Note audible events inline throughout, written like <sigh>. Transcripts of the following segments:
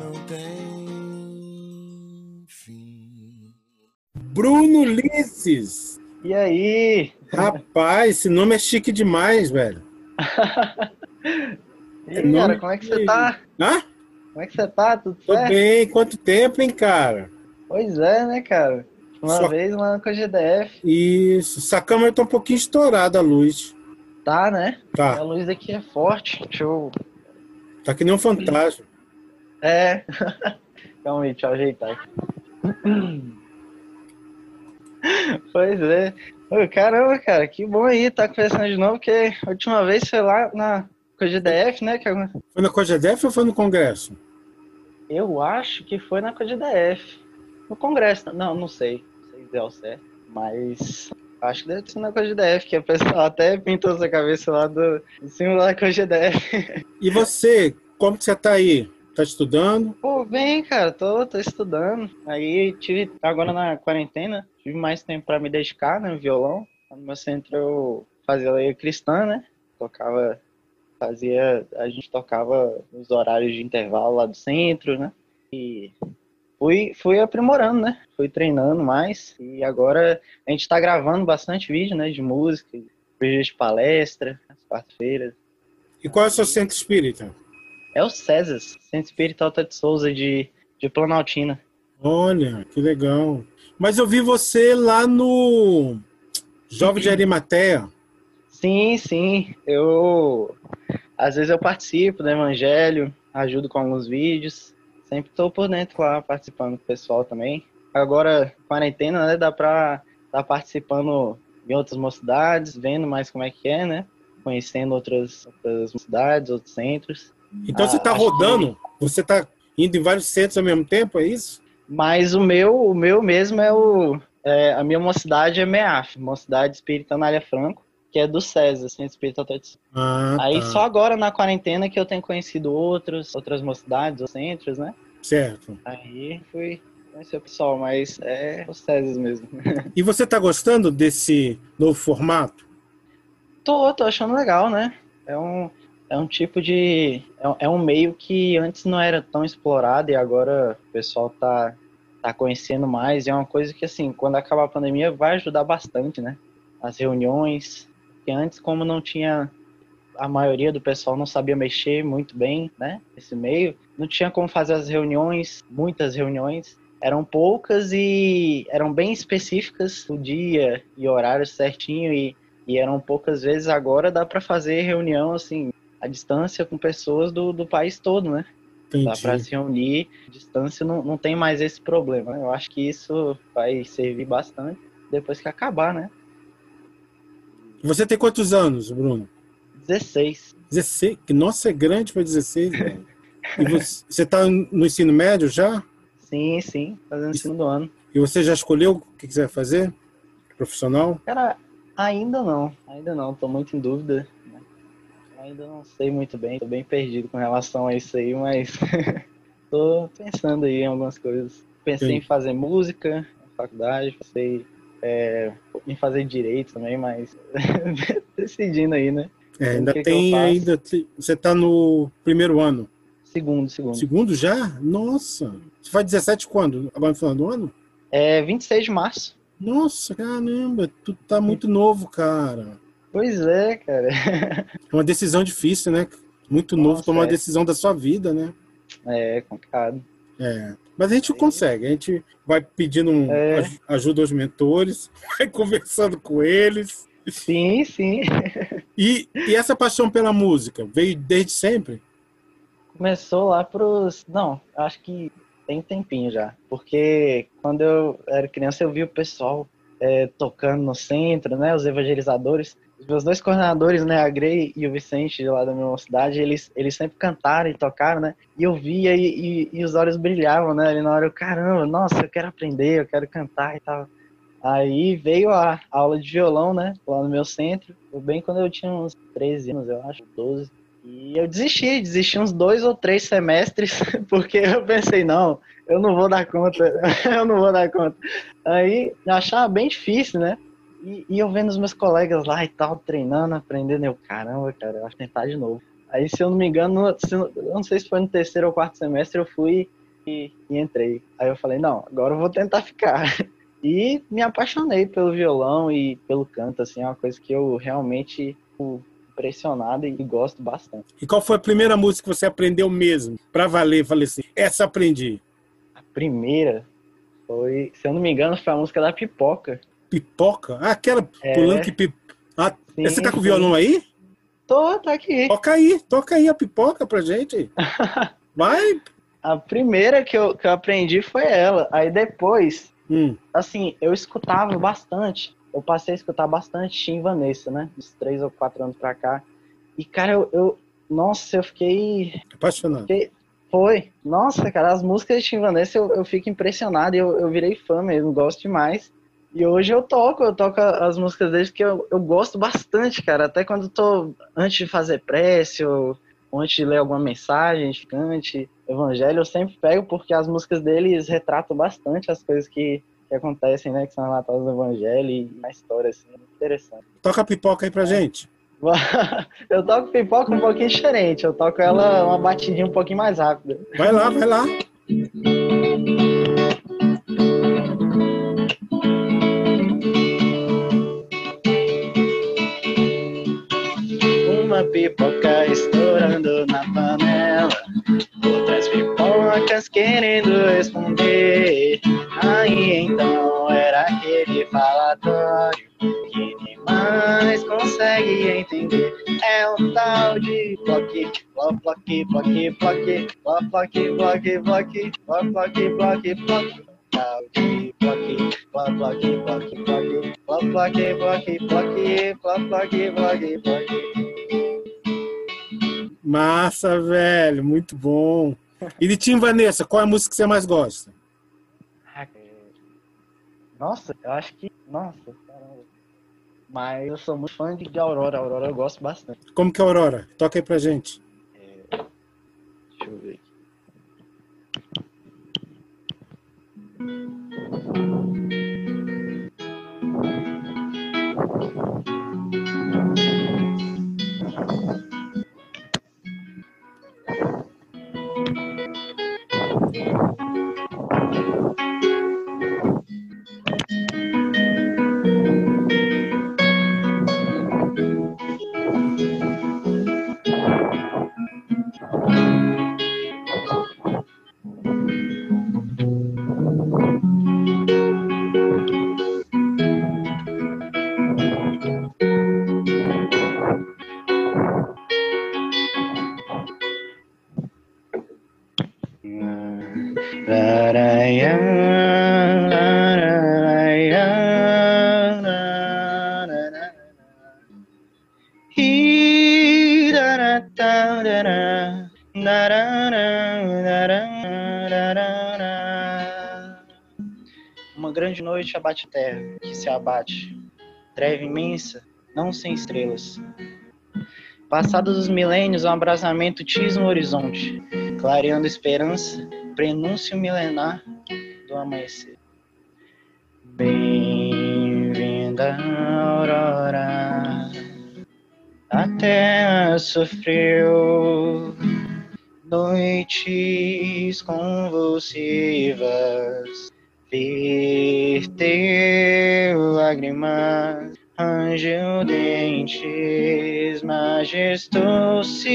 não tem fim. Bruno Ulisses! E aí? Rapaz, esse nome é chique demais, velho. <laughs> e aí, cara, como é que você tá? Hã? Como é que você tá? Tudo Tô certo? bem. Quanto tempo, hein, cara? Pois é, né, cara? Uma vez lá com a GDF. Isso. Essa câmera tá um pouquinho estourada a luz. Tá, né? A Tá. luz aqui é forte. Deixa eu. Tá que nem um fantasma. É. <laughs> Calma aí, deixa eu ajeitar aqui. <clears throat> Pois é. Ô, caramba, cara, que bom aí tá conversando de novo, porque a última vez foi lá na com a GDF, né? Que Foi na Cogedef ou foi no Congresso? eu acho que foi na CODDF. No Congresso. Não, não sei. Não sei dizer ao certo. Mas acho que deve ser na CODDF, que a pessoa até pintou essa cabeça lá do, em cima da CODDF. <laughs> E você, como que você tá aí? Tá estudando? Pô, bem, cara, tô, tô estudando. Aí tive, agora na quarentena, tive mais tempo pra me dedicar, né, no violão. No meu centro eu fazia lei cristã, né? Tocava, fazia, a gente tocava nos horários de intervalo lá do centro, né? E fui, fui aprimorando, né? Fui treinando mais. E agora a gente tá gravando bastante vídeo, né, de música, vídeos de palestra, às quarta-feiras. E qual é o seu centro espírita? É o César, Centro Espírita Alta de Souza de, de Planaltina. Olha, que legal. Mas eu vi você lá no Jovem de Arimateia. Sim, sim. Eu às vezes eu participo do Evangelho, ajudo com alguns vídeos. Sempre estou por dentro lá participando com o pessoal também. Agora, quarentena, né? Dá pra estar participando em outras mocidades, vendo mais como é que é, né? Conhecendo outras, outras mocidades, outros centros. Então você Ah, tá acho rodando? Você tá indo em vários centros ao mesmo tempo, é isso? Mas o meu, o meu mesmo é o. é, a minha mocidade é MEAF, Mocidade Espírita Anália Franco, que é do César, Centro Espírita Souza. Ah, Aí tá. só agora na quarentena que eu tenho conhecido outros, outras mocidades, ou centros, né? Certo. Aí fui conhecer o pessoal, mas é o César mesmo. <laughs> E você tá gostando desse novo formato? tô, tô achando legal, né? É um, é um tipo de. É, é um meio que antes não era tão explorado e agora o pessoal tá, tá conhecendo mais. É uma coisa que, assim, quando acabar a pandemia vai ajudar bastante, né? As reuniões. Porque antes, como não tinha. A maioria do pessoal não sabia mexer muito bem, né? Esse meio. Não tinha como fazer as reuniões, muitas reuniões. Eram poucas e eram bem específicas, o dia e horário certinho. E e eram poucas vezes, agora dá para fazer reunião assim, à distância com pessoas do, do país todo, né? Para se reunir, distância não, não tem mais esse problema. né? Eu acho que isso vai servir bastante depois que acabar, né? Você tem quantos anos, Bruno? 16. 16? Que Nossa, é grande para 16, velho. E você, você tá no ensino médio já? Sim, sim, fazendo Isso. segundo ano. E você já escolheu o que que você vai fazer? Profissional? Cara, ainda não, ainda não, tô muito em dúvida. Ainda não sei muito bem, tô bem perdido com relação a isso aí, mas <laughs> tô pensando aí em algumas coisas. Pensei Sim. em fazer música na faculdade, pensei é, em fazer direito também, mas <laughs> decidindo aí, né? É, ainda que que tem faço? ainda. te- Você tá no primeiro ano. Segundo, segundo. Segundo já? Nossa. Você faz 17 quando? Agora no final do ano? É 26 de março. Nossa, caramba, tu tá muito novo, cara. Pois é, cara. <laughs> É uma decisão difícil, né? Muito novo Nossa, tomar uma é. decisão da sua vida, né? É complicado. É. Mas a gente consegue, a gente vai pedindo um- É. aj- ajuda aos mentores, <laughs> vai conversando com eles. Sim, sim. <laughs> E, e essa paixão pela música veio desde sempre? Começou lá pros. Não, acho que tem tempinho já. Porque quando eu era criança eu vi o pessoal é, tocando no centro, né? Os evangelizadores. Os meus dois coordenadores, né? A Grey e o Vicente, lá da minha cidade, eles, eles sempre cantaram e tocaram, né? E eu via e, e, e os olhos brilhavam, né? Ali na hora eu, caramba, nossa, eu quero aprender, eu quero cantar e tal. Aí veio a aula de violão, né? Lá no meu centro. Bem quando eu tinha uns 13 anos, eu acho, 12. E eu desisti, desisti uns dois ou três semestres, <laughs> porque eu pensei, não, eu não vou dar conta, <laughs> eu não vou dar conta. Aí eu achava bem difícil, né? E, e eu vendo os meus colegas lá e tal, treinando, aprendendo, eu, caramba, cara, eu acho que tentar de novo. Aí, se eu não me engano, se, eu não sei se foi no terceiro ou quarto semestre, eu fui e, e, entrei. Aí eu falei, não, agora eu vou tentar ficar. <laughs> E me apaixonei pelo violão e pelo canto, assim, é uma coisa que eu realmente fico impressionado e gosto bastante. E qual foi a primeira música que você aprendeu mesmo? Pra valer, falei assim, essa aprendi. A primeira foi, se eu não me engano, foi a música da Pipoca. Pipoca? Ah, aquela é... pulando que pip... ah, sim, Você tá com o violão aí? Tô, tá aqui. Toca aí, toca aí a pipoca pra gente. <laughs> Vai. A primeira que eu, que eu aprendi foi ela. Aí depois, hum. assim, eu escutava bastante. Eu passei a escutar bastante Tim Vanessa, né? Uns três ou quatro anos pra cá. E, cara, eu. eu nossa, eu fiquei. Apaixonado. Fiquei, foi. Nossa, cara, as músicas de Tim Vanessa eu, eu fico impressionado. Eu, eu virei fã mesmo, gosto demais. E hoje eu toco, eu toco as músicas deles que eu, eu gosto bastante, cara. Até quando tô antes de fazer prece ou, ou antes de ler alguma mensagem, cante, evangelho, eu sempre pego porque as músicas deles retratam bastante as coisas que, que acontecem, né? Que são relatadas no evangelho e na história, assim, muito interessante. Toca pipoca aí pra gente. <laughs> Eu toco pipoca um pouquinho diferente, eu toco ela uma batidinha um pouquinho mais rápida. Vai lá, vai lá. Pipoca estourando na panela, outras pipocas querendo responder. Aí então era aquele falatório que nem mais consegue entender. É um tal de bloque, bloque, bloque, bloque, bloque, bloque, bloque, bloque, bloque, bloque, bloque. Tal de bloque, bloque, bloque, bloque, bloque, bloque, bloque, bloque, bloque, bloque, bloque. Massa, velho, muito bom. E de Tim Vanessa, qual é a música que você mais gosta? Nossa, eu acho que. Nossa, caramba. Mas eu sou muito fã de Aurora. Aurora eu gosto bastante. Como que é Aurora? Toca aí pra gente. É... Deixa eu ver aqui. Um, abate terra, que se abate, treva imensa, não sem estrelas. Passados os milênios, um abrasamento tisma o horizonte, clareando esperança, prenúncio milenar do amanhecer. Bem-vinda, aurora, a terra sofreu noites convulsivas, verteu lágrimas, rangeu dentes, majestou-se,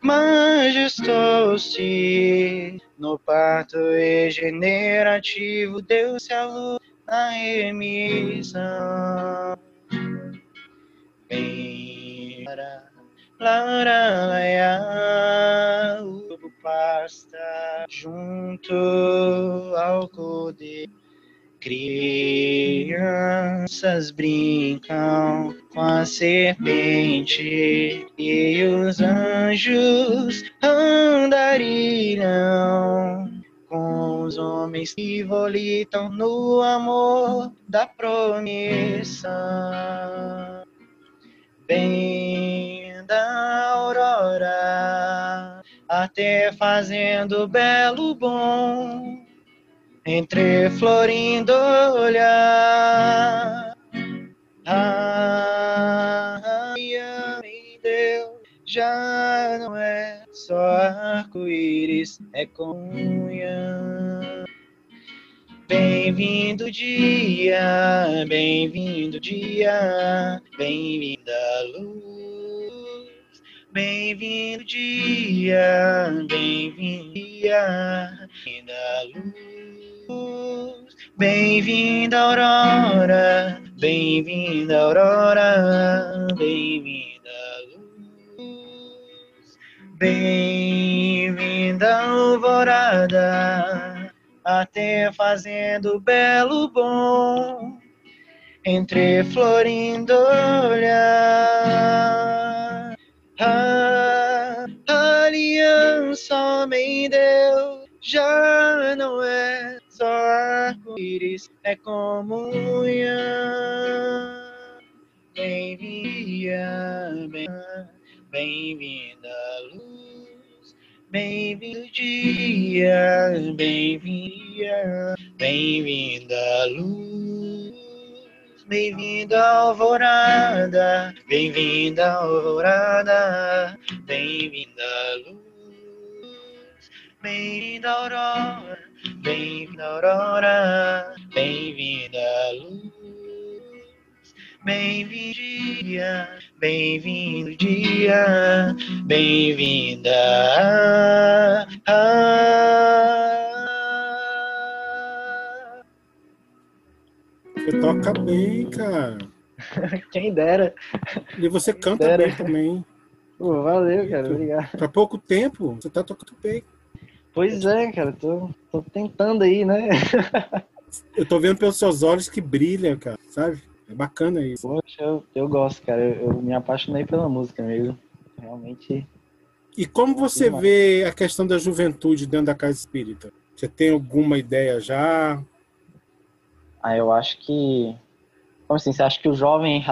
majestou-se, no parto regenerativo deu-se a luz na emissão. Bem, Laralaia, o pasta junto ao poder. Crianças brincam com a serpente e os anjos andarilham com os homens que volitam no amor da promessa. Bem da aurora, até fazendo belo bom, entre florindo olhar. Ah, em Deus já arco-íris é comunhão. Bem-vindo dia, bem-vindo dia, bem-vinda luz. Bem-vindo dia, bem-vindo dia, bem-vinda luz. Bem-vinda aurora, bem-vinda aurora, bem-vinda luz. Bem-vinda alvorada até fazendo belo bom entre florindo olhar. A aliança, homem Deus, já não é só arco-íris, é comunhão. Bem-vinda, bem-vinda luz. Bem-vindo dia, bem-vinda, bem-vinda luz, bem-vinda alvorada, bem-vinda alvorada, bem-vinda luz, bem-vinda aurora, bem-vinda aurora, bem-vinda luz. Bem-vindo dia, bem-vindo dia, bem-vinda. Você toca bem, cara. <laughs> Quem dera. E você canta dera. bem também. Pô, valeu, cara. Obrigado. Pra pouco tempo, você tá tocando bem. Pois é, cara. Tô, tô tentando aí, né? <laughs> Eu tô vendo pelos seus olhos que brilha, cara, sabe? É bacana isso. Poxa, eu, eu gosto, cara. Eu, eu, me apaixonei pela música mesmo. Realmente. E como você vê a questão da juventude dentro da casa espírita? Você tem alguma ideia já? Ah, eu acho que. Como assim? Você acha que o jovem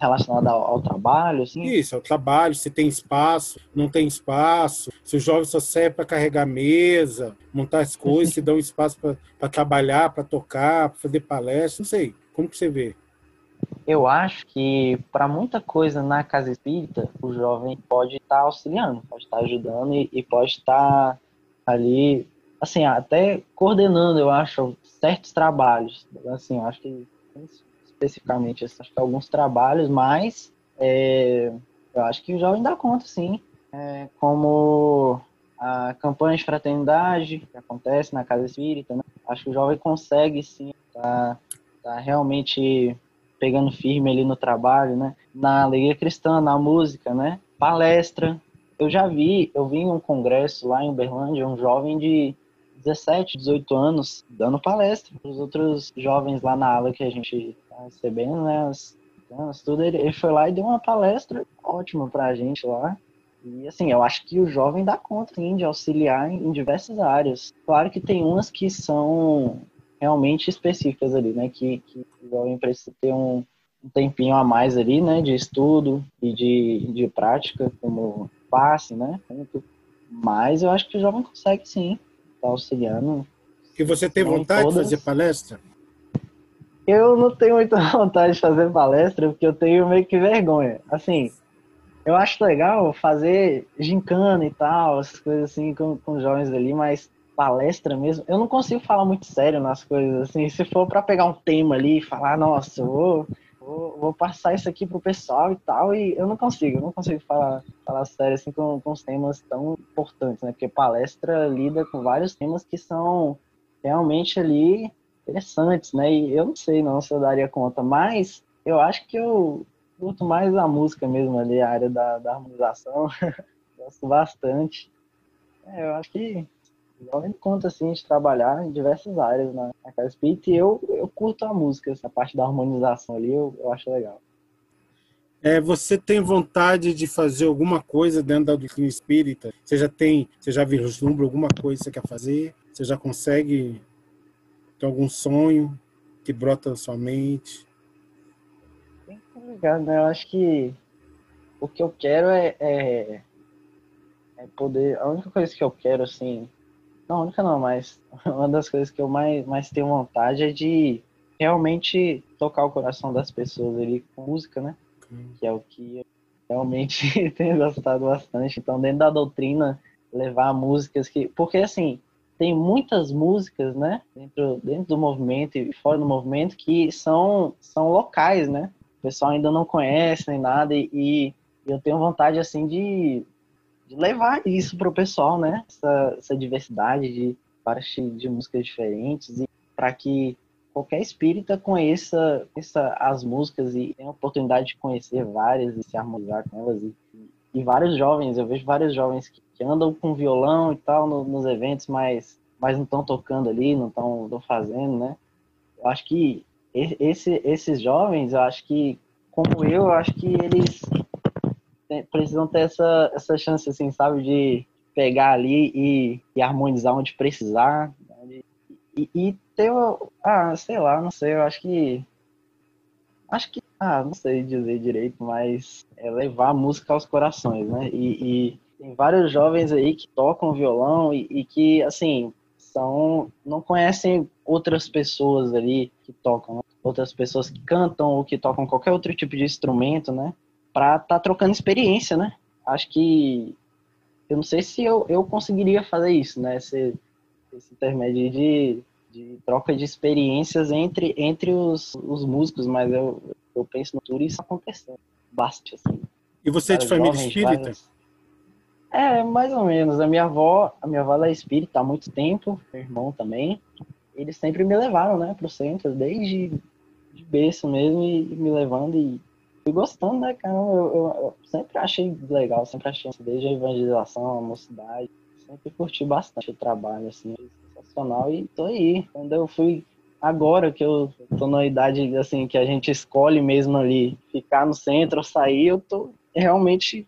relacionado ao, ao trabalho? Assim? Isso, ao trabalho, se tem espaço, não tem espaço, se o jovem só serve para carregar mesa, montar as coisas, <laughs> se dão espaço para trabalhar, para tocar, para fazer palestra, não sei. Como que você vê? eu acho que para muita coisa na casa espírita, o jovem pode estar tá auxiliando, pode estar tá ajudando e, e pode estar tá ali, assim, até coordenando, eu acho, certos trabalhos. Assim, eu acho que especificamente, acho que alguns trabalhos, mas é, eu acho que o jovem dá conta, sim. É, como a campanha de fraternidade que acontece na casa espírita, né? acho que o jovem consegue, sim, tá, tá realmente pegando firme ali no trabalho, né? Na alegria cristã, na música, né? Palestra. Eu já vi, eu vi em um congresso lá em Uberlândia, um jovem de 17, 18 anos dando palestra para os outros jovens lá na aula que a gente tá recebendo, né? As, tudo, ele, ele foi lá e deu uma palestra ótima para a gente lá. E assim, eu acho que o jovem dá conta sim, de auxiliar em, em diversas áreas. Claro que tem umas que são realmente específicas ali, né? Que, que o jovem precisa ter um, um tempinho a mais ali, né? De estudo e de, de prática, como passe, né? Mas eu acho que o jovem consegue sim, auxiliando. E você tem vontade todas... de fazer palestra? Eu não tenho muita <laughs> vontade de fazer palestra, porque eu tenho meio que vergonha. Assim, eu acho legal fazer gincana e tal, essas coisas assim com, com os jovens ali, mas palestra mesmo, eu não consigo falar muito sério nas coisas, assim, se for para pegar um tema ali e falar, nossa, eu vou, vou, passar isso aqui pro pessoal e tal, e eu não consigo, eu não consigo falar, falar sério, assim, com, com os temas tão importantes, né, porque palestra lida com vários temas que são realmente ali interessantes, né, e eu não sei não se eu daria conta, mas eu acho que eu curto mais a música mesmo ali, a área da, da harmonização, <laughs> gosto bastante, é, eu acho que jovem conta assim de trabalhar em diversas áreas na, na Casa Espírita e eu, eu curto a música, essa parte da harmonização ali eu, eu acho legal. É, você tem vontade de fazer alguma coisa dentro da doutrina espírita? Você já tem, você já vislumbra alguma coisa que você quer fazer? Você já consegue ter algum sonho que brota na sua mente? Obrigado, né? Eu acho que o que eu quero é, é, é poder. A única coisa que eu quero, assim, não, única não, mas <laughs> uma das coisas que eu mais, mais tenho vontade é de realmente tocar o coração das pessoas ali com música, né? Hum. Que é o que eu realmente <laughs> tenho gostado bastante. Então, dentro da doutrina levar músicas que. Porque assim, tem muitas músicas, né, dentro, dentro do movimento e fora do movimento que são, são locais, né? O pessoal ainda não conhece nem nada e, e eu tenho vontade, assim, de, de levar isso pro pessoal, né? Essa, essa diversidade de várias de músicas diferentes e para que qualquer espírita conheça, conheça as músicas e tenha a oportunidade de conhecer várias e se harmonizar com elas e, e vários jovens, eu vejo vários jovens que, que andam com violão e tal no, nos eventos, mas, mas não estão tocando ali, não estão fazendo, né? Eu acho que esse, esses jovens, eu acho que, como eu, eu acho que eles precisam ter essa, essa chance, assim, sabe, de pegar ali e, e harmonizar onde precisar, né? e, e, ter, ah, sei lá, não sei, eu acho que, acho que, ah, não sei dizer direito, mas é levar a música aos corações, né, e, e tem vários jovens aí que tocam violão e, e que, assim, são, não conhecem outras pessoas ali que tocam, né? outras pessoas que cantam ou que tocam qualquer outro tipo de instrumento, né, para estar tá trocando experiência, né? Acho que eu não sei se eu, eu conseguiria fazer isso, né? Esse, esse intermédio de, de troca de experiências entre, entre os, os músicos, mas eu, eu penso no futuro isso acontecendo bastante, assim. E você é de família jovens, espírita? Várias... É, mais ou menos. A minha avó, a minha avó é espírita há muito tempo, meu irmão também. Eles sempre me levaram, né, pro centro, desde de berço mesmo, e me levando e fui gostando, né, cara? Eu, eu, eu, sempre achei legal, sempre achei, desde a evangelização, a mocidade, sempre curti bastante o trabalho, assim, sensacional. E tô aí. Quando eu fui, agora que eu tô na idade, assim, que a gente escolhe mesmo ali, ficar no centro ou sair, eu tô realmente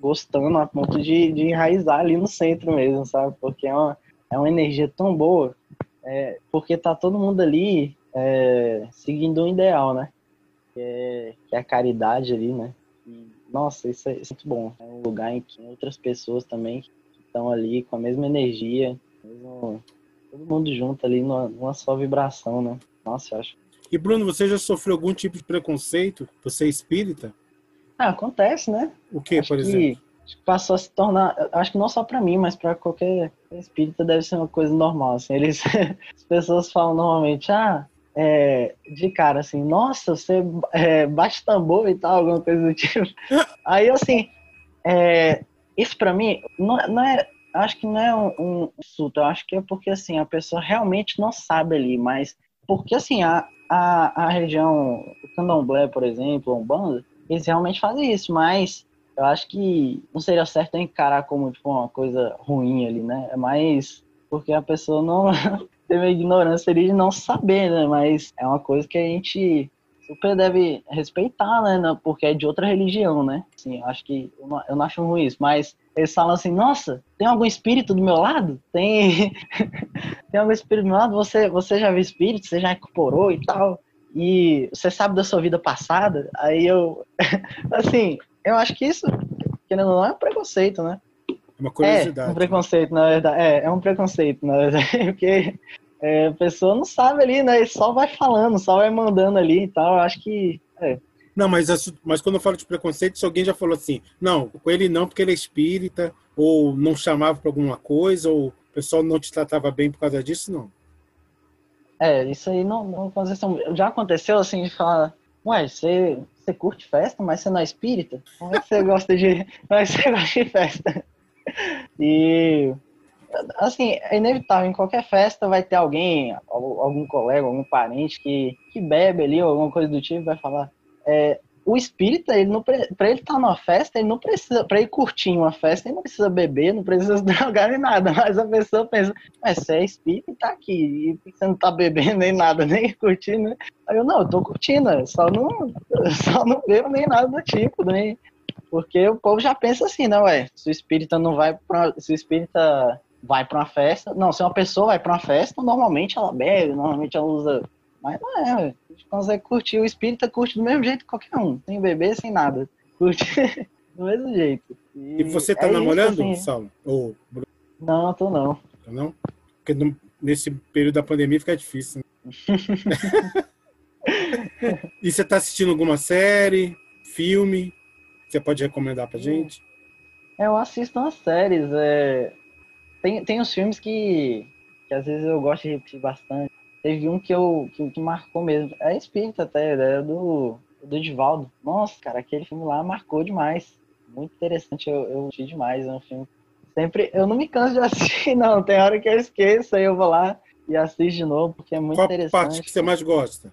gostando a ponto de, de enraizar ali no centro mesmo, sabe? Porque é uma, é uma energia tão boa, é, porque tá todo mundo ali é, seguindo um ideal, né? Que é, que é a caridade ali, né? E, nossa, isso é, isso é, muito bom. É um lugar em que outras pessoas também estão ali com a mesma energia, mesmo, todo mundo junto ali numa, numa só vibração, né? Nossa, eu acho. E Bruno, você já sofreu algum tipo de preconceito? Você é espírita? Ah, acontece, né? O que, acho por exemplo? Que passou a se tornar, acho que não só para mim, mas para qualquer espírita deve ser uma coisa normal. Assim, eles, <laughs> as pessoas falam normalmente, ah, é, de cara assim, nossa, você é, bate tambor e tal, alguma coisa do tipo. Aí, assim, é, isso para mim não, não, é, acho que não é um, um insulto, eu acho que é porque, assim, a pessoa realmente não sabe ali, mas porque, assim, a, a, a região, o candomblé, por exemplo, um bando, eles realmente fazem isso, mas eu acho que não seria certo encarar como, tipo, uma coisa ruim ali, né? É mais porque a pessoa não <laughs> ter uma ignorância ali de não saber, né? Mas é uma coisa que a gente super deve respeitar, né? Porque é de outra religião, né? Assim, eu acho que eu não, eu não acho ruim isso, mas eles falam assim, nossa, tem algum espírito do meu lado? Tem, <laughs> tem algum espírito do meu lado? Você, você já viu espírito? Você já incorporou e tal? E você sabe da sua vida passada? Aí eu, <laughs> assim, eu acho que isso, querendo ou não, é um preconceito, né? Uma curiosidade. É um preconceito, na verdade. É, é um preconceito, na verdade. <laughs> Porque é, a pessoa não sabe ali, né? Só vai falando, só vai mandando ali e tal. Eu acho que. É. Não, mas, mas quando eu falo de preconceito, se alguém já falou assim, não, com ele não, porque ele é espírita, ou não chamava para alguma coisa, ou o pessoal não te tratava bem por causa disso, não. É, isso aí não, não aconteceu. Já aconteceu assim de falar, ué, você, você curte festa, mas você não é espírita? Como é que você gosta de. Como é que você gosta de festa? <laughs> E assim, é inevitável, em qualquer festa vai ter alguém, algum colega, algum parente que, que bebe ali, alguma coisa do tipo, vai falar. É, o espírita, ele não para ele estar tá numa festa, ele não precisa, para ele curtir uma festa, ele não precisa beber, não precisa <laughs> se drogar nem nada, mas a pessoa pensa, mas você é espírita tá aqui, e você não tá bebendo nem nada, <laughs> nem curtindo, né? Aí eu, não, eu tô curtindo, só não, <laughs> só não bebo nem nada do tipo, nem, porque o povo já pensa assim, né, ué, se o espírita não vai pra, se o espírita vai para uma festa, não, se uma pessoa vai para uma festa, normalmente ela bebe, normalmente ela usa, mas não é, ué. a gente consegue curtir, o espírita curte do mesmo jeito que qualquer um, sem beber, sem nada, <laughs> curte do mesmo jeito. E, e você tá é namorando, isso, assim, Saulo? Ou... Não, tô não. Tá não? Porque nesse período da pandemia fica difícil, né? <laughs> e você tá assistindo alguma série, filme? Você pode recomendar pra gente? Eu assisto umas séries. É... Tem, tem uns filmes que, que às vezes eu gosto de repetir bastante. Teve um que eu que, que marcou mesmo. É espírita até, é do, do Edivaldo. Nossa, cara, aquele filme lá marcou demais. Muito interessante, eu, eu gostei demais. É um filme. Sempre. Eu não me canso de assistir, <laughs> não. Tem hora que eu esqueço, aí eu vou lá e assisto de novo, porque é muito Qual interessante. Qual parte que você mais gosta?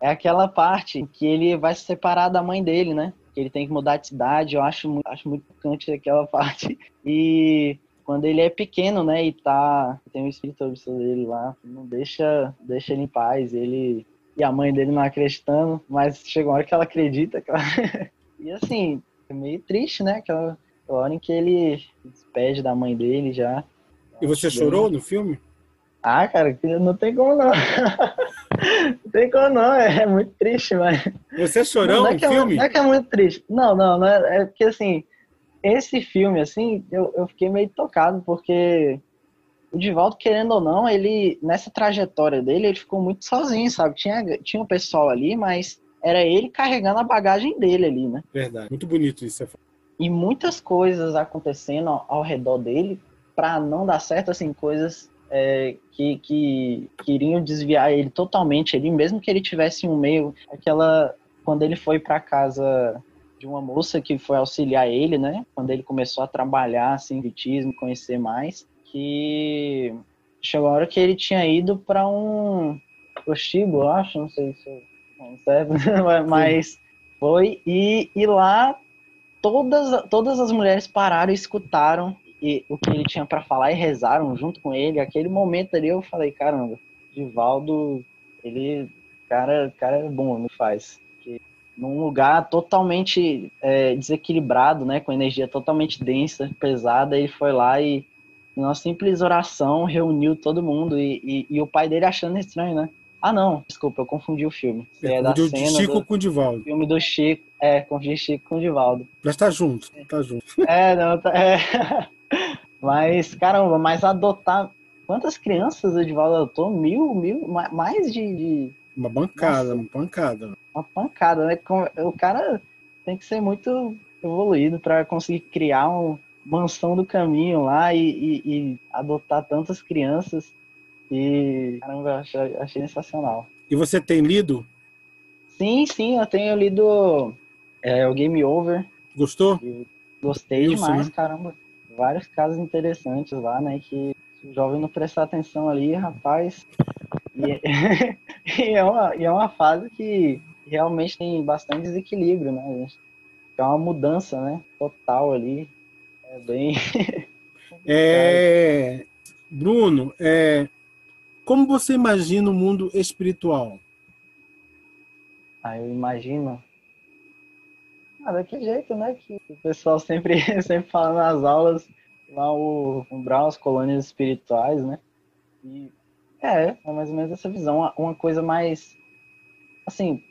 É aquela parte que ele vai se separar da mãe dele, né? Que ele tem que mudar de cidade. Eu acho muito, acho muito tocante aquela <laughs> parte. E quando ele é pequeno, né, e tá, tem um espírito obsessor dele lá, não deixa, deixa ele em paz, ele e a mãe dele não acreditando, mas chega uma hora que ela acredita, que ela... <laughs> e assim, é meio triste, né, aquela hora em que ele se despede da mãe dele já. E você chorou no filme? Ah, cara, não tem como não. <laughs> não tem como não, é, muito triste, mas... Você chorou não, não é no é, filme? Não é que é muito triste. Não, não, não é, é porque assim, esse filme, assim, eu, eu fiquei meio tocado, porque o Divaldo, querendo ou não, ele, nessa trajetória dele, ele ficou muito sozinho, sabe? Tinha, tinha um pessoal ali, mas era ele carregando a bagagem dele ali, né? Verdade. Muito bonito isso. E muitas coisas acontecendo ao, ao redor dele para não dar certo, assim, coisas é, que, que, que iriam desviar ele totalmente ali, mesmo que ele tivesse um meio, aquela quando ele foi para casa de uma moça que foi auxiliar ele, né? Quando ele começou a trabalhar assim, vitismo, conhecer mais, que chegou a hora que ele tinha ido para um prostíbulo, eu acho, não sei se não certo, <laughs> mas foi e, e lá todas todas as mulheres pararam e escutaram e, o que ele tinha para falar e rezaram junto com ele. Aquele momento ali eu falei, caramba, Divaldo, ele cara, cara é bom, me faz num lugar totalmente é, desequilibrado, né, com energia totalmente densa, pesada, ele foi lá e, numa simples oração, reuniu todo mundo e, e, e, o pai dele achando estranho, né? Ah, não, desculpa, eu confundi o filme. É, é da cena Chico do, com o Divaldo. Filme do Chico, é, confundi Chico com o Divaldo. Mas tá junto, tá junto. É, não, tá, é. <laughs> Mas, caramba, mas adotar... Quantas crianças o Divaldo adotou? Mil, mil, mais de... de... Uma bancada, Nossa. uma pancada uma pancada, né? O cara tem que ser muito evoluído para conseguir criar uma mansão do caminho lá e, e, e adotar tantas crianças. E caramba, achei, achei sensacional. E você tem lido? Sim, sim, eu tenho lido é, o Game Over. Gostou? Gostei demais, né? caramba. Vários casos interessantes lá, né? Que se o jovem não prestar atenção ali, rapaz. E, <laughs> e, é, uma, e é uma fase que realmente tem bastante desequilíbrio, né? É uma mudança, né? Total ali. É bem. <laughs> é... Bruno, é... como você imagina o mundo espiritual? Ah, eu imagino. Ah, daquele jeito, né? Que o pessoal sempre, <laughs> sempre fala nas aulas lá o, Brown, as colônias espirituais, né? E é, é mais ou menos essa visão. Uma coisa mais. Assim,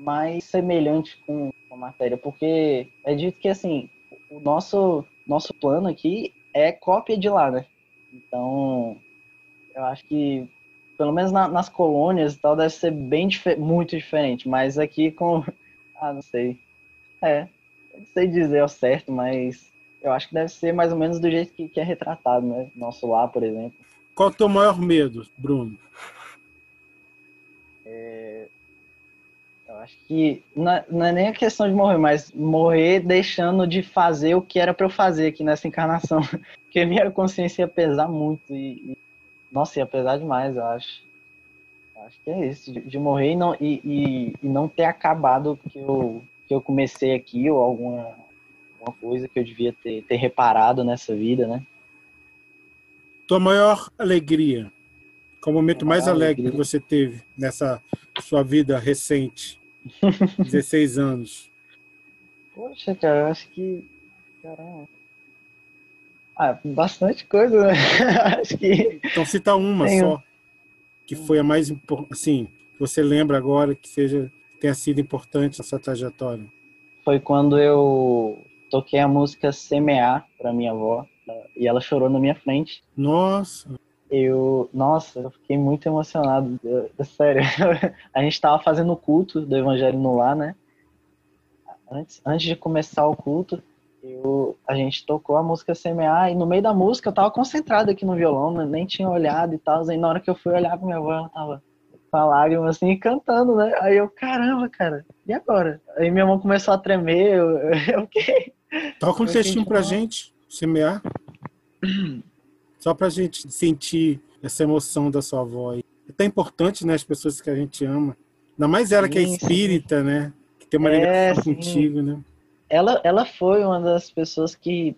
mais semelhante com a matéria, porque é dito que assim, o nosso nosso plano aqui é cópia de lá, né? Então, eu acho que pelo menos na, nas colônias e tal deve ser bem muito diferente, mas aqui com <laughs> ah, não sei. É, não sei dizer ao certo, mas eu acho que deve ser mais ou menos do jeito que, que é retratado, né? Nosso lá, por exemplo. Qual é o teu maior medo, Bruno? É, eu acho que não, é, não é nem a questão de morrer, mas morrer deixando de fazer o que era para eu fazer aqui nessa encarnação. <laughs> Porque minha consciência ia pesar muito e, e nossa, ia pesar demais, eu acho. Eu acho que é isso, de, de morrer e não, e, e, e, não ter acabado o que eu, que eu comecei aqui, ou alguma, alguma coisa que eu devia ter, ter reparado nessa vida, né? Tua maior alegria? Qual o momento mais alegre que você teve nessa sua vida recente? <laughs> 16 anos. Poxa, cara, eu acho que. Caramba. Ah, bastante coisa, né? <laughs> acho que. Então cita uma Tenho... só. Que foi a mais importante. Assim, você lembra agora que seja tenha sido importante essa trajetória? Foi quando eu toquei a música Semear para minha avó e ela chorou na minha frente. Nossa eu, nossa, eu fiquei muito emocionado, sério. <laughs> a gente estava fazendo o culto do Evangelho no Lar, né? Antes, antes de começar o culto, eu, a gente tocou a música Semear e no meio da música eu tava concentrado aqui no violão, né? nem tinha olhado e tal. Aí na hora que eu fui olhar pra minha avó, ela tava com a lágrima assim, cantando, né? Aí eu, caramba, cara, e agora? Aí minha mão começou a tremer, eu, <laughs> eu fiquei. Toca um textinho pra gente, Semear. <clears throat> Só pra gente sentir essa emoção da sua avó aí. É tão importante, né? As pessoas que a gente ama. Ainda mais ela sim, que é espírita, sim. né? Que tem uma é, ligação contigo, né? ela, ela foi uma das pessoas que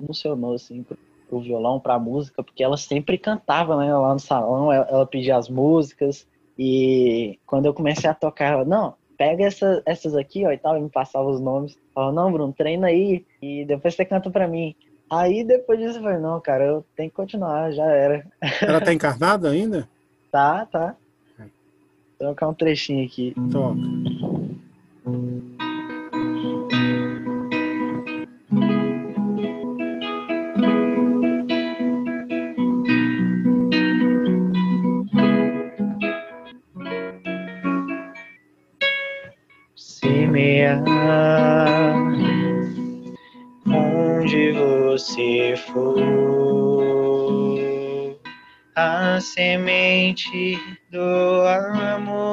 funcionou assim pro violão, pra música, porque ela sempre cantava, né, lá no salão, ela, ela pedia as músicas e quando eu comecei a tocar, ela, não, pega essa, essas aqui, ó, e tal, e me passava os nomes. Falava, não, Bruno, treina aí e depois você canta pra mim. Aí depois disso eu falei, não, cara, eu tenho que continuar, já era. Ela tá <laughs> encarnada ainda? tá, tá. Vou tocar um trechinho aqui. Toca. onde você for, a semente do amor,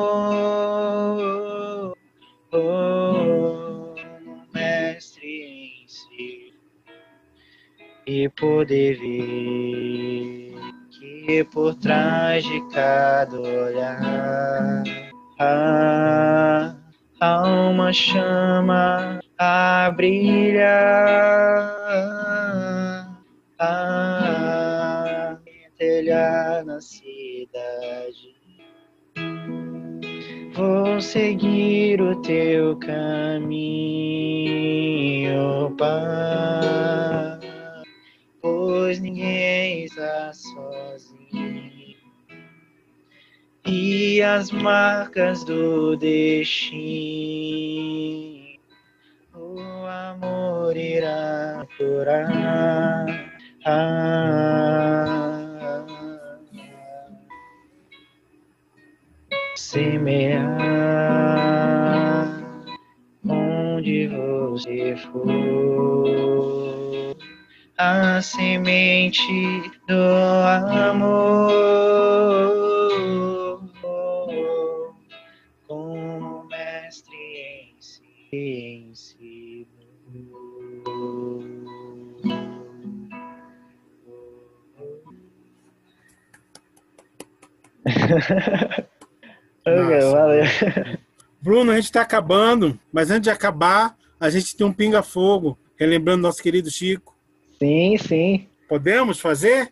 mestre em si, e poder ver que por trás de cada olhar. Ah, há uma chama a brilhar, na cidade. Vou seguir o teu caminho, Pai, pois ninguém está sozinho e as marcas do destino. O amor irá curar. Ah, semear. Onde você for a semente do amor okay, valeu. Bruno, a gente está acabando, mas antes de acabar, a gente tem um pinga-fogo, relembrando nosso querido Chico. Sim, sim. Podemos fazer?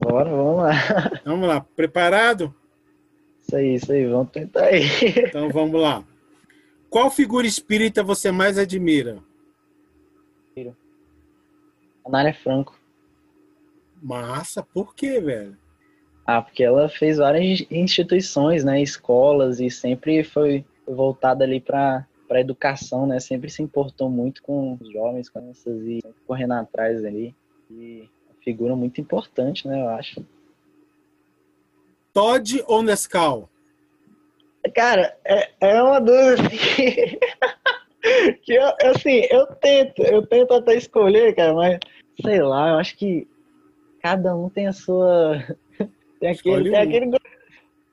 Bora, vamos lá. <laughs> Vamos lá, preparado? Isso aí, isso aí, vamos tentar aí. <laughs> Então vamos lá. Qual figura espírita você mais admira? Anália Franco. Massa, por quê, velho? Ah, porque ela fez várias instituições, né, escolas e sempre foi voltada ali para para educação, né? Sempre se importou muito com os jovens, com essas e correndo atrás ali. E figura muito importante, né? Eu acho. Todd ou Nescau? Cara, é, é uma dúvida que, <laughs> que eu, assim, eu tento, eu tento até escolher, cara, mas sei lá, eu acho que cada um tem a sua tem aquele, tem aquele.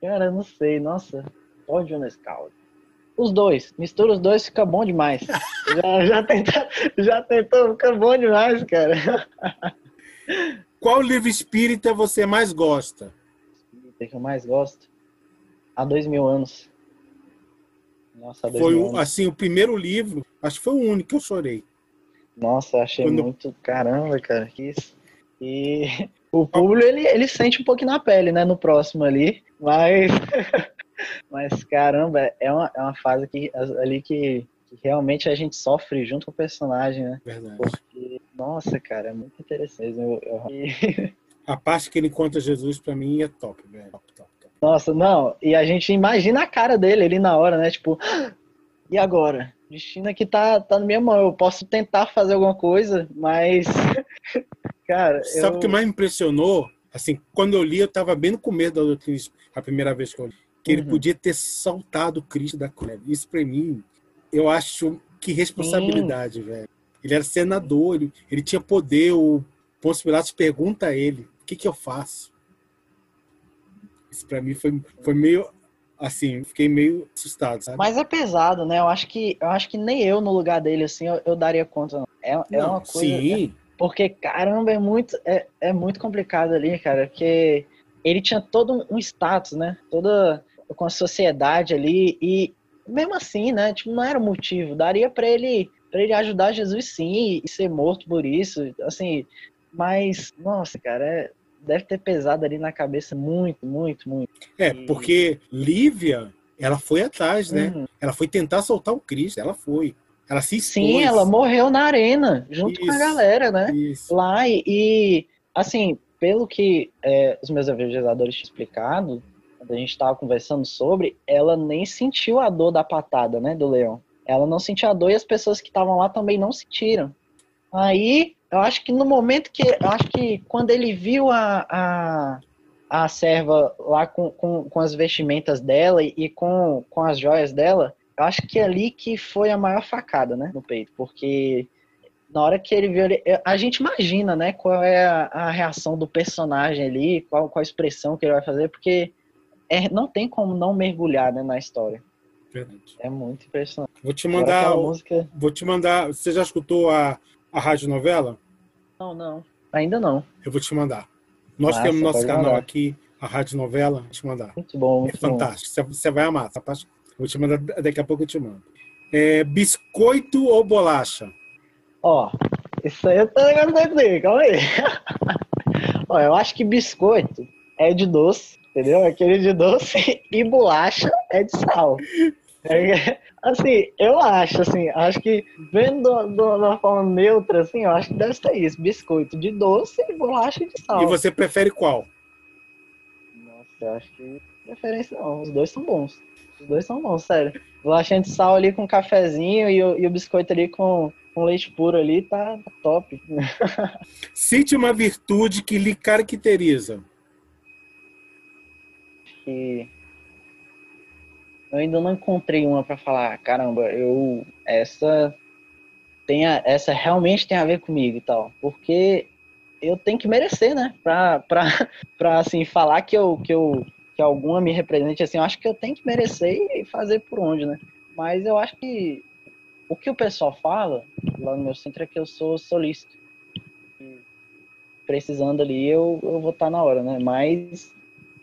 Cara, não sei, nossa. Pode ou Nescau? Os dois. Mistura os dois, fica bom demais. <laughs> já, já, tentou, já tentou, fica bom demais, cara. Qual livro espírita você mais gosta? Espírita que eu mais gosto? Há dois mil anos. Nossa, dois foi mil anos. assim o primeiro livro. Acho que foi o único que eu chorei. Nossa, achei Quando... muito caramba, cara. Que isso. E o público, ele, ele sente um pouquinho na pele, né, no próximo ali, mas, <laughs> mas caramba, é uma, é uma fase que, ali que, que realmente a gente sofre junto com o personagem, né? Verdade. Porque, nossa, cara, é muito interessante. Eu, eu... <laughs> A parte que ele encontra Jesus, pra mim, é top, velho. Top, top, top. Nossa, não, e a gente imagina a cara dele ali na hora, né? Tipo, e agora? O destino aqui tá, tá na minha mão. Eu posso tentar fazer alguma coisa, mas Cara, Sabe o que mais me impressionou? Assim, quando eu li, eu estava bem no começo da doutrina, a primeira vez que eu li, que uhum. ele podia ter saltado Cristo da cruz. Isso para mim, eu acho que responsabilidade, Sim. velho. Ele era senador, ele, ele tinha poder. O Pôncio Pilatos pergunta a ele: o que, que eu faço? Isso para mim foi, foi meio assim, fiquei meio assustado, sabe? Mas é pesado, né? Eu acho que eu acho que nem eu no lugar dele assim eu, eu daria conta. Não. É, é não, uma coisa. Sim. Porque caramba, é muito é, é muito complicado ali, cara, porque ele tinha todo um status, né? Toda com a sociedade ali e mesmo assim, né? Tipo, não era motivo. Daria para ele para ele ajudar Jesus sim e ser morto por isso, assim. Mas nossa, cara, é, deve ter pesado ali na cabeça muito, muito, muito. É, e... porque Lívia, ela foi atrás, né? Uhum. Ela foi tentar soltar o Cristo, ela foi. Ela se expôs. Sim, ela morreu na arena, junto isso, com a galera, né? Isso. Lá e, e assim, pelo que é, os meus evangelizadores tinham explicado, quando a gente estava conversando sobre, ela nem sentiu a dor da patada, né, do leão. Ela não sentiu a dor e as pessoas que estavam lá também não sentiram. Aí eu acho que no momento que. Eu acho que quando ele viu a, a, a serva lá com, com, com as vestimentas dela e com, com as joias dela, eu acho que é ali que foi a maior facada, né? No peito. Porque na hora que ele viu. A gente imagina, né? Qual é a, a reação do personagem ali, qual, qual a expressão que ele vai fazer, porque é, não tem como não mergulhar né, na história. Verdade. É muito impressionante. Vou te mandar. Música... Vou te mandar. Você já escutou a a rádio novela? Não, não. Ainda não. Eu vou te mandar. Nós Nossa, temos nosso canal mandar. aqui, a Rádio Novela, vou te mandar. Muito bom, muito É fantástico. Bom. Você vai amar. Essa parte, vou te mandar, daqui a pouco eu te mando. É, biscoito ou bolacha? Ó, isso aí eu tô ligado com calma aí. <laughs> Ó, eu acho que biscoito é de doce, entendeu? Aquele de doce e bolacha é de sal. É, assim, eu acho, assim, acho que vendo de uma forma neutra, assim, eu acho que deve ser isso. Biscoito de doce e bolacha de sal. E você prefere qual? Nossa, eu acho que preferência não. Os dois são bons. Os dois são bons, sério. Bolacha de sal ali com cafezinho e o, e o biscoito ali com, com leite puro ali tá top. Cite uma virtude que lhe caracteriza. Que eu ainda não encontrei uma para falar, caramba, eu essa tem a, essa realmente tem a ver comigo e tal, porque eu tenho que merecer, né? Pra, pra, <laughs> pra assim, falar que eu, que eu que alguma me represente, assim, eu acho que eu tenho que merecer e fazer por onde, né? Mas eu acho que o que o pessoal fala lá no meu centro é que eu sou solícito. Precisando ali, eu, eu vou estar tá na hora, né? Mas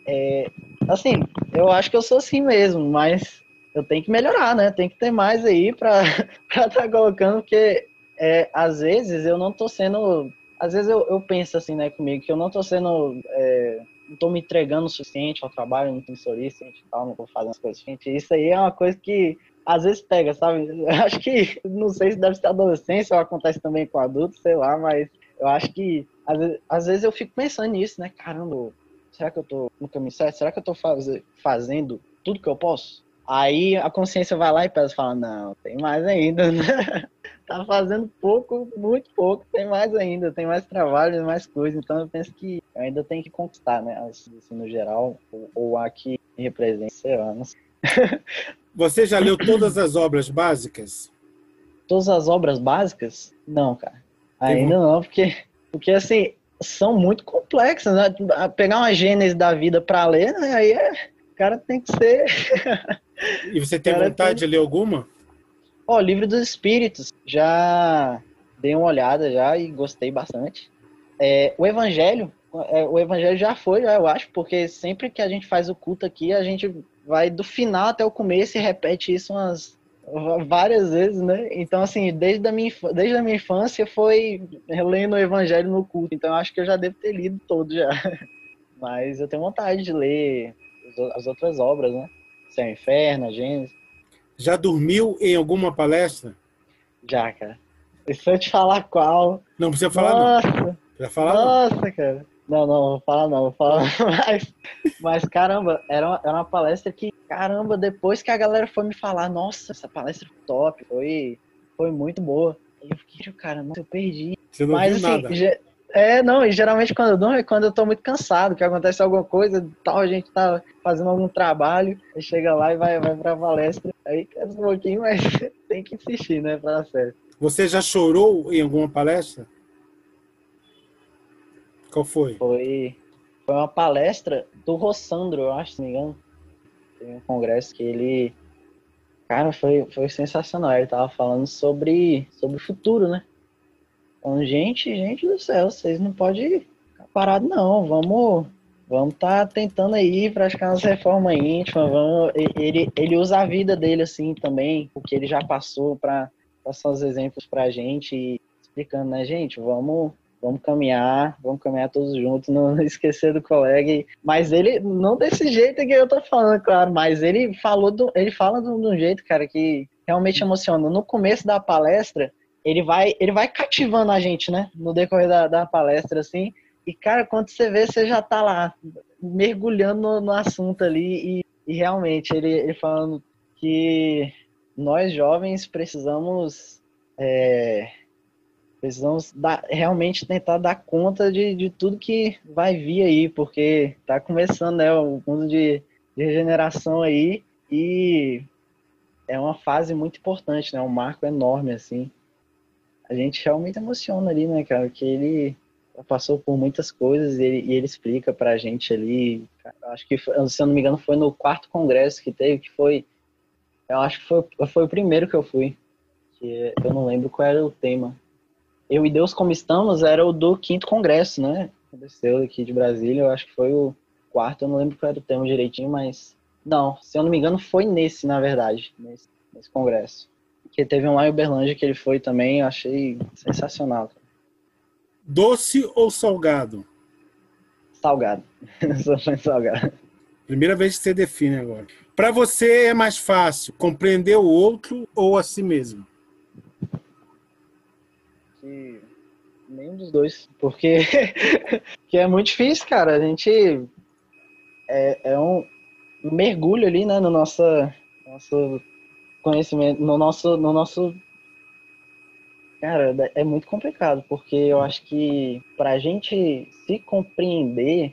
é, assim, eu acho que eu sou assim mesmo, mas eu tenho que melhorar, né? Tem que ter mais aí para estar <laughs> tá colocando, porque é, às vezes eu não tô sendo. Às vezes eu, eu penso assim, né, comigo, que eu não tô sendo. É, não tô me entregando o suficiente ao trabalho, não tenho solista e tal, não vou fazer as coisas gente. Isso aí é uma coisa que às vezes pega, sabe? Eu <laughs> acho que, não sei se deve ser adolescência ou acontece também com adultos, sei lá, mas eu acho que às vezes, às vezes eu fico pensando nisso, né? Caramba, será que eu tô no caminho certo? Será que eu tô faz, fazendo tudo que eu posso? Aí a consciência vai lá e pensa, fala, não, tem mais ainda, né? <laughs> tá fazendo pouco, muito pouco, tem mais ainda, tem mais trabalho, tem mais coisa. Então eu penso que ainda tem que conquistar, né? Assim, no geral, ou, ou a que representa anos. <laughs> Você já leu todas as obras básicas? Todas as obras básicas? Não, cara. Ainda não, porque, porque assim, são muito complexas, né? Pegar uma gênese da vida para ler, né? Aí é, o cara tem que ser. <laughs> e você tem vontade tem... de ler alguma? Ó, oh, Livro dos Espíritos, já dei uma olhada já e gostei bastante. É, o Evangelho, é, o Evangelho já foi, já, eu acho, porque sempre que a gente faz o culto aqui, a gente vai do final até o começo e repete isso umas várias vezes, né? Então, assim, desde a minha, desde a minha infância foi lendo o Evangelho no culto. Então, acho que eu já devo ter lido todo já. <laughs> Mas eu tenho vontade de ler as outras obras, né? Céu Inferno, Gênesis. Já dormiu em alguma palestra? Já, cara. E se eu te falar qual. Não precisa falar, Nossa. não. Precisa falar, Nossa, não. cara. Não, não, vou falar não, vou falar <laughs> mais. Mas caramba, era uma, era uma palestra que, caramba, depois que a galera foi me falar, nossa, essa palestra foi top, foi, foi muito boa. Eu fiquei, cara, nossa, eu perdi. Você não Mas, viu assim, nada. Já, é, não, e geralmente quando eu durmo é quando eu tô muito cansado, que acontece alguma coisa, tal, a gente tá fazendo algum trabalho, chega lá e vai, vai pra palestra. Aí cansa um pouquinho, mas <laughs> tem que insistir, né, pra dar certo. Você já chorou em alguma palestra? Qual foi? Foi, foi uma palestra do Rossandro, eu acho, se não me engano. Tem um congresso que ele. Cara, foi, foi sensacional. Ele tava falando sobre, sobre o futuro, né? Então, gente, gente do céu, vocês não podem ficar parados, não. Vamos vamos tá tentando aí praticar umas reformas íntimas. Vamos, ele, ele usa a vida dele assim também, o que ele já passou para passar os exemplos para a gente, explicando, né, gente, vamos vamos caminhar, vamos caminhar todos juntos, não esquecer do colega. Mas ele, não desse jeito que eu tô falando, claro, mas ele falou, do, ele fala de um jeito, cara, que realmente emociona. No começo da palestra, ele vai, ele vai cativando a gente, né, no decorrer da, da palestra, assim, e, cara, quando você vê, você já tá lá, mergulhando no, no assunto ali, e, e realmente, ele, ele falando que nós jovens precisamos é, precisamos dar, realmente tentar dar conta de, de tudo que vai vir aí, porque tá começando né, o mundo de, de regeneração aí. E é uma fase muito importante, né? Um marco enorme, assim. A gente realmente emociona ali, né, cara? Que ele passou por muitas coisas e ele, e ele explica pra gente ali. Acho que, foi, se eu não me engano, foi no quarto congresso que teve, que foi. Eu acho que foi, foi o primeiro que eu fui. Que eu não lembro qual era o tema. Eu e Deus Como Estamos era o do quinto congresso, né? Aconteceu aqui de Brasília, eu acho que foi o quarto, eu não lembro qual era o tema direitinho, mas. Não, se eu não me engano, foi nesse, na verdade, nesse, nesse congresso. Que teve um lá em Uberlândia que ele foi também, eu achei sensacional. Doce ou salgado? Salgado. <laughs> Sou fã salgado. Primeira vez que você define agora. Para você é mais fácil compreender o outro ou a si mesmo? Que nenhum dos dois, porque <laughs> que é muito difícil, cara. A gente é, é um mergulho ali, né, no nosso, nosso conhecimento, no nosso, no nosso Cara, é muito complicado, porque eu acho que para a gente se compreender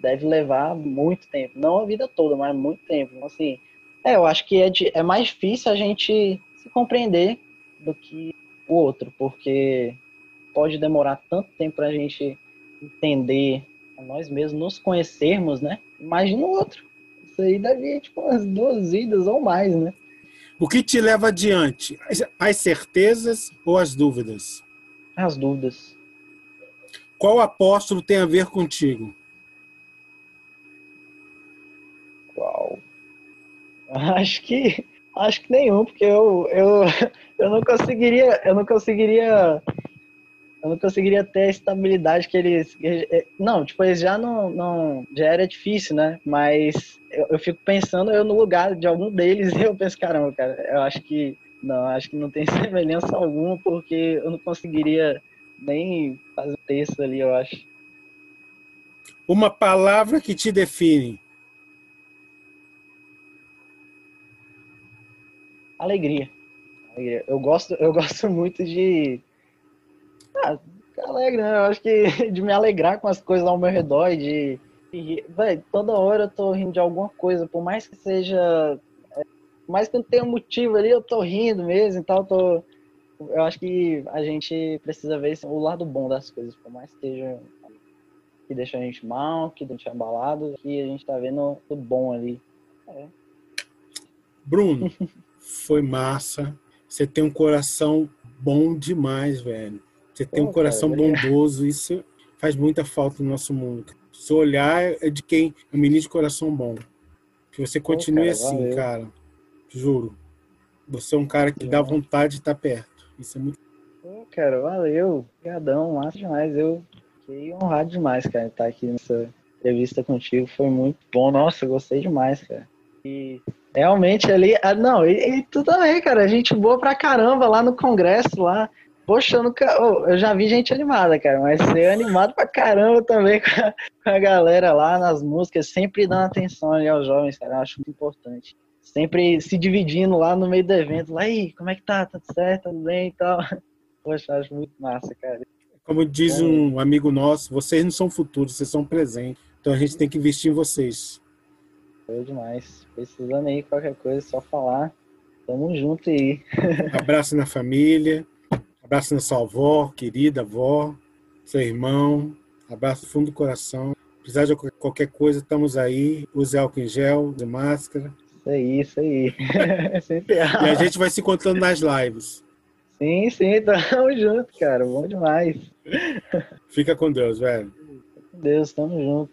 deve levar muito tempo. Não a vida toda, mas muito tempo. Então, assim, é, eu acho que é, de, é mais difícil a gente se compreender do que o outro, porque pode demorar tanto tempo para a gente entender a nós mesmos, nos conhecermos, né? Imagina o outro. Isso aí deve tipo, umas duas vidas ou mais, né? O que te leva adiante? As certezas ou as dúvidas? As dúvidas. Qual apóstolo tem a ver contigo? Qual? <laughs> Acho que acho que nenhum, porque eu, eu, <laughs> eu não conseguiria eu não conseguiria eu não conseguiria ter a estabilidade que eles. É, não, tipo, eles já não, não. Já era difícil, né? Mas eu, eu fico pensando eu no lugar de algum deles eu penso, caramba, cara, eu acho que. Não, acho que não tem <laughs> semelhança alguma, porque eu não conseguiria nem fazer o texto ali, eu acho. Uma palavra que te define. Alegria. Alegria. Eu gosto, eu gosto <laughs> muito de ah, alegre, né? Eu acho que <laughs> de me alegrar com as coisas ao meu redor e de. Véi, toda hora eu tô rindo de alguma coisa, por mais que seja. É, por mais que não tenha motivo ali, eu tô rindo mesmo e tal. Tô, eu acho que a gente precisa ver o lado bom das coisas, por mais que esteja. que deixa a gente mal, que deixa abalado, que a gente tá vendo o bom ali. É. Bruno, <laughs> foi massa. Você tem um coração bom demais, velho. Você tem um coração bondoso, isso faz muita falta no nosso mundo. Seu olhar é de quem é um menino de coração bom. Que você continue cara, assim, valeu. cara. Juro. Você é um cara que dá vontade de estar perto. Isso é muito. Pô, cara, valeu. Obrigadão, massa demais. Eu fiquei honrado demais, cara, estar aqui nessa entrevista contigo. Foi muito bom. Nossa, gostei demais, cara. E realmente ali. Ah, não, e, e tu também, cara. Gente boa pra caramba lá no congresso lá. Poxa, eu nunca. Oh, eu já vi gente animada, cara, mas ser animado pra caramba também <laughs> com a, com a, galera lá nas músicas, sempre dando atenção ali aos jovens, cara, eu acho muito importante. Sempre se dividindo lá no meio do evento, lá, aí, como é que tá? Tá tudo certo? Tudo bem e tal? <laughs> Poxa, acho muito massa, cara. Como diz um amigo nosso, vocês não são futuros, vocês são presentes. Então a gente tem que investir em vocês. Foi demais. Precisando aí qualquer coisa, só falar. Tamo junto aí. Um <laughs> abraço na família. Abraço na sua avó, querida avó, seu irmão. Abraço do fundo do coração. Precisar de qualquer coisa, estamos aí. Use álcool em gel, use máscara. Isso aí, <laughs> isso aí. e a <laughs> gente vai se encontrando nas lives. Sim, sim, tamo junto, cara. Bom demais. Fica com Deus, velho. Fica com Deus. Tamo junto.